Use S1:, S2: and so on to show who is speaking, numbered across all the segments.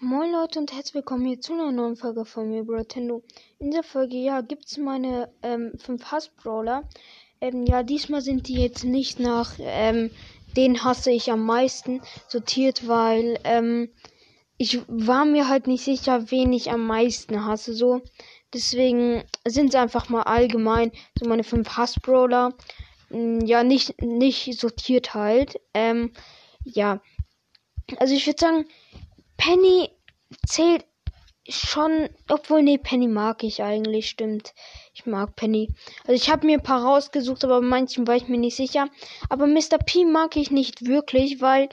S1: Moin Leute und herzlich willkommen hier zu einer neuen Folge von mir, Brotendo. In der Folge, ja, gibt es meine ähm, 5 Hass-Brawler. Ähm, ja, diesmal sind die jetzt nicht nach, ähm, den hasse ich am meisten sortiert, weil, ähm, ich war mir halt nicht sicher, wen ich am meisten hasse, so. Deswegen sind es einfach mal allgemein so meine 5 Hass-Brawler. Mm, ja, nicht, nicht sortiert halt. Ähm, ja. Also ich würde sagen, Penny zählt schon, obwohl nee, Penny mag ich eigentlich, stimmt. Ich mag Penny. Also ich habe mir ein paar rausgesucht, aber manchen war ich mir nicht sicher. Aber Mr. P mag ich nicht wirklich, weil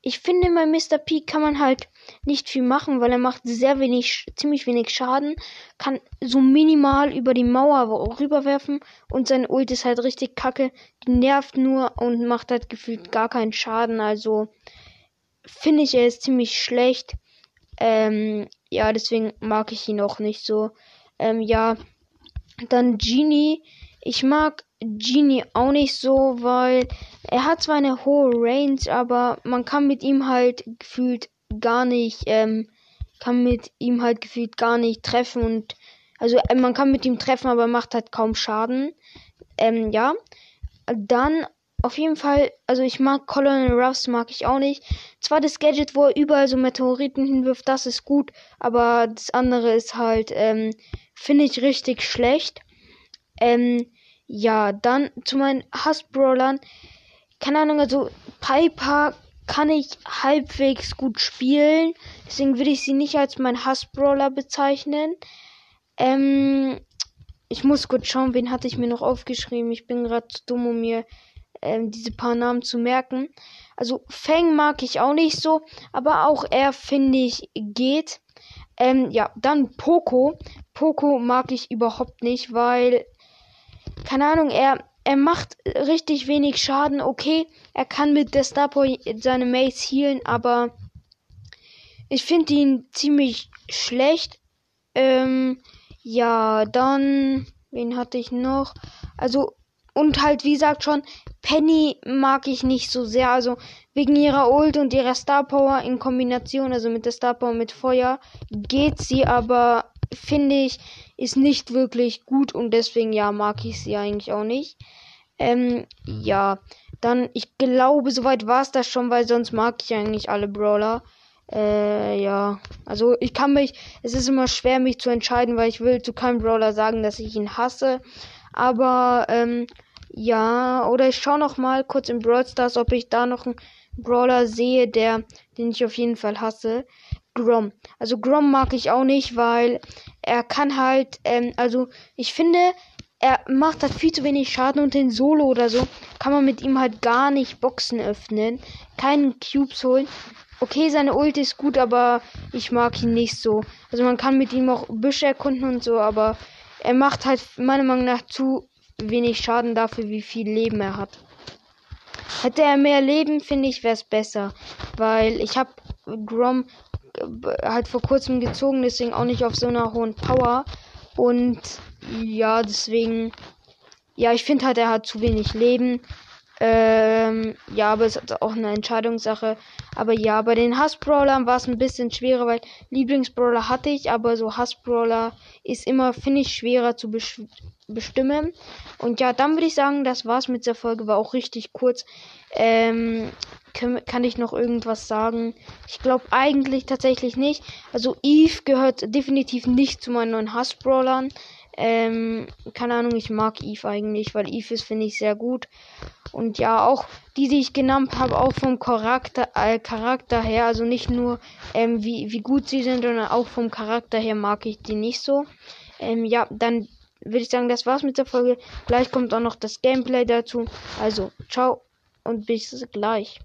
S1: ich finde, bei Mr. P kann man halt nicht viel machen, weil er macht sehr wenig, ziemlich wenig Schaden, kann so minimal über die Mauer rüberwerfen und sein Ult ist halt richtig kacke, nervt nur und macht halt gefühlt gar keinen Schaden, also finde ich, er ist ziemlich schlecht. Ähm, ja, deswegen mag ich ihn auch nicht so. Ähm, ja, dann Genie. Ich mag Genie auch nicht so, weil er hat zwar eine hohe Range, aber man kann mit ihm halt gefühlt gar nicht, ähm, kann mit ihm halt gefühlt gar nicht treffen und also äh, man kann mit ihm treffen, aber macht halt kaum Schaden. Ähm, ja. Dann auf jeden Fall, also ich mag Colonel Ruffs, mag ich auch nicht. Zwar das Gadget, wo er überall so Meteoriten hinwirft, das ist gut, aber das andere ist halt, ähm, finde ich richtig schlecht. Ähm, ja, dann zu meinen Hassbrawlern. Keine Ahnung, also Piper kann ich halbwegs gut spielen. Deswegen würde ich sie nicht als mein Hassbrawler bezeichnen. Ähm, ich muss kurz schauen, wen hatte ich mir noch aufgeschrieben. Ich bin gerade zu dumm, um mir ähm, diese paar Namen zu merken. Also Feng mag ich auch nicht so, aber auch er finde ich geht. Ähm, ja, dann Poco. Poco mag ich überhaupt nicht, weil keine Ahnung, er er macht richtig wenig Schaden. Okay, er kann mit der Starboy seine Mates healen, aber ich finde ihn ziemlich schlecht. Ähm, ja, dann wen hatte ich noch? Also und halt, wie gesagt schon, Penny mag ich nicht so sehr. Also wegen ihrer Ult und ihrer Star Power in Kombination, also mit der Star Power mit Feuer, geht sie, aber finde ich, ist nicht wirklich gut und deswegen ja, mag ich sie eigentlich auch nicht. Ähm, ja, dann, ich glaube, soweit war es das schon, weil sonst mag ich eigentlich alle Brawler. Äh, ja. Also ich kann mich, es ist immer schwer, mich zu entscheiden, weil ich will zu keinem Brawler sagen, dass ich ihn hasse. Aber, ähm, ja, oder ich schaue noch mal kurz in Brawl Stars, ob ich da noch einen Brawler sehe, der, den ich auf jeden Fall hasse. Grom. Also Grom mag ich auch nicht, weil er kann halt, ähm, also ich finde, er macht halt viel zu wenig Schaden und in Solo oder so kann man mit ihm halt gar nicht Boxen öffnen, keinen Cubes holen. Okay, seine Ult ist gut, aber ich mag ihn nicht so. Also man kann mit ihm auch Büsche erkunden und so, aber er macht halt meiner Meinung nach zu wenig Schaden dafür, wie viel Leben er hat. Hätte er mehr Leben, finde ich, wäre es besser. Weil ich habe Grom äh, halt vor kurzem gezogen, deswegen auch nicht auf so einer hohen Power. Und ja, deswegen, ja, ich finde halt, er hat zu wenig Leben. Ähm, ja, aber es ist auch eine Entscheidungssache. Aber ja, bei den Hassbrawlern war es ein bisschen schwerer, weil Lieblingsbrawler hatte ich, aber so Hassbrawler ist immer, finde ich, schwerer zu bestimmen. Und ja, dann würde ich sagen, das war's mit der Folge. War auch richtig kurz. Ähm, kann, kann ich noch irgendwas sagen? Ich glaube eigentlich tatsächlich nicht. Also Eve gehört definitiv nicht zu meinen neuen Hassbrawlern. Ähm, keine Ahnung, ich mag Eve eigentlich, weil Eve ist, finde ich, sehr gut. Und ja, auch die, die ich genannt habe, auch vom Charakter, äh, Charakter her, also nicht nur ähm, wie, wie gut sie sind, sondern auch vom Charakter her mag ich die nicht so. Ähm, ja, dann würde ich sagen, das war's mit der Folge. Gleich kommt auch noch das Gameplay dazu. Also, ciao und bis gleich.